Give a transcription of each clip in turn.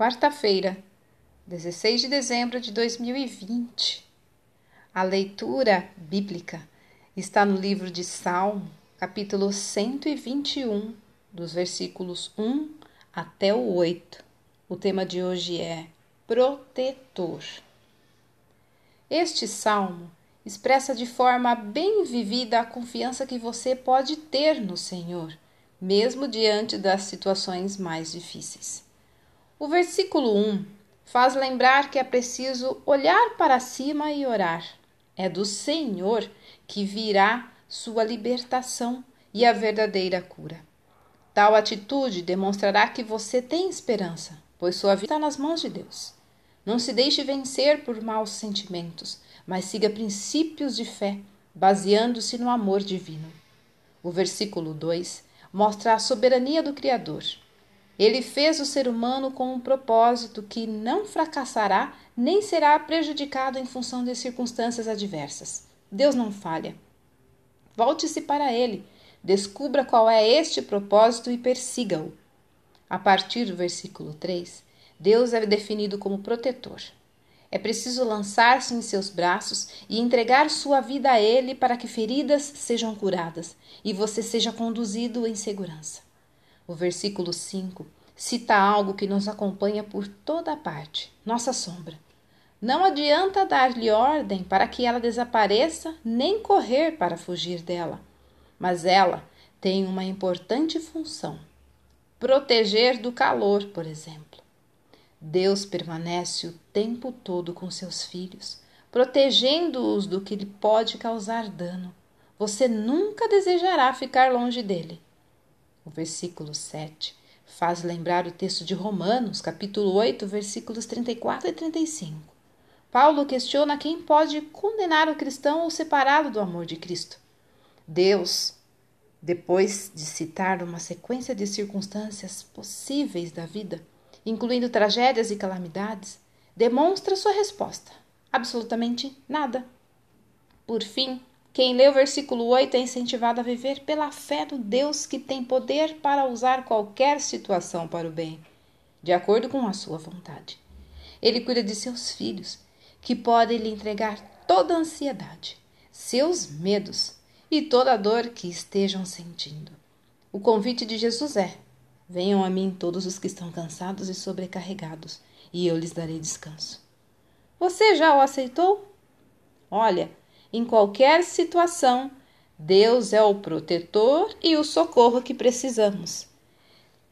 quarta-feira, 16 de dezembro de 2020. A leitura bíblica está no livro de Salmo, capítulo 121, dos versículos 1 até o 8. O tema de hoje é protetor. Este salmo expressa de forma bem vivida a confiança que você pode ter no Senhor, mesmo diante das situações mais difíceis. O versículo 1 faz lembrar que é preciso olhar para cima e orar. É do Senhor que virá sua libertação e a verdadeira cura. Tal atitude demonstrará que você tem esperança, pois sua vida está nas mãos de Deus. Não se deixe vencer por maus sentimentos, mas siga princípios de fé, baseando-se no amor divino. O versículo 2 mostra a soberania do Criador. Ele fez o ser humano com um propósito que não fracassará nem será prejudicado em função de circunstâncias adversas. Deus não falha. Volte-se para Ele, descubra qual é este propósito e persiga-o. A partir do versículo 3, Deus é definido como protetor. É preciso lançar-se em seus braços e entregar sua vida a Ele para que feridas sejam curadas e você seja conduzido em segurança. O versículo 5 cita algo que nos acompanha por toda parte: nossa sombra. Não adianta dar-lhe ordem para que ela desapareça, nem correr para fugir dela. Mas ela tem uma importante função: proteger do calor, por exemplo. Deus permanece o tempo todo com seus filhos, protegendo-os do que lhe pode causar dano. Você nunca desejará ficar longe dele. O versículo 7 faz lembrar o texto de Romanos, capítulo 8, versículos 34 e 35. Paulo questiona quem pode condenar o cristão ou separá-lo do amor de Cristo. Deus, depois de citar uma sequência de circunstâncias possíveis da vida, incluindo tragédias e calamidades, demonstra sua resposta: absolutamente nada. Por fim, quem lê o versículo 8 é incentivado a viver pela fé no Deus que tem poder para usar qualquer situação para o bem, de acordo com a sua vontade. Ele cuida de seus filhos, que podem lhe entregar toda a ansiedade, seus medos e toda a dor que estejam sentindo. O convite de Jesus é: Venham a mim todos os que estão cansados e sobrecarregados, e eu lhes darei descanso. Você já o aceitou? Olha, em qualquer situação, Deus é o protetor e o socorro que precisamos.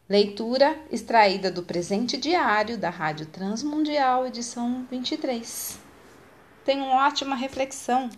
Leitura extraída do presente diário da Rádio Transmundial, edição 23. Tenha uma ótima reflexão.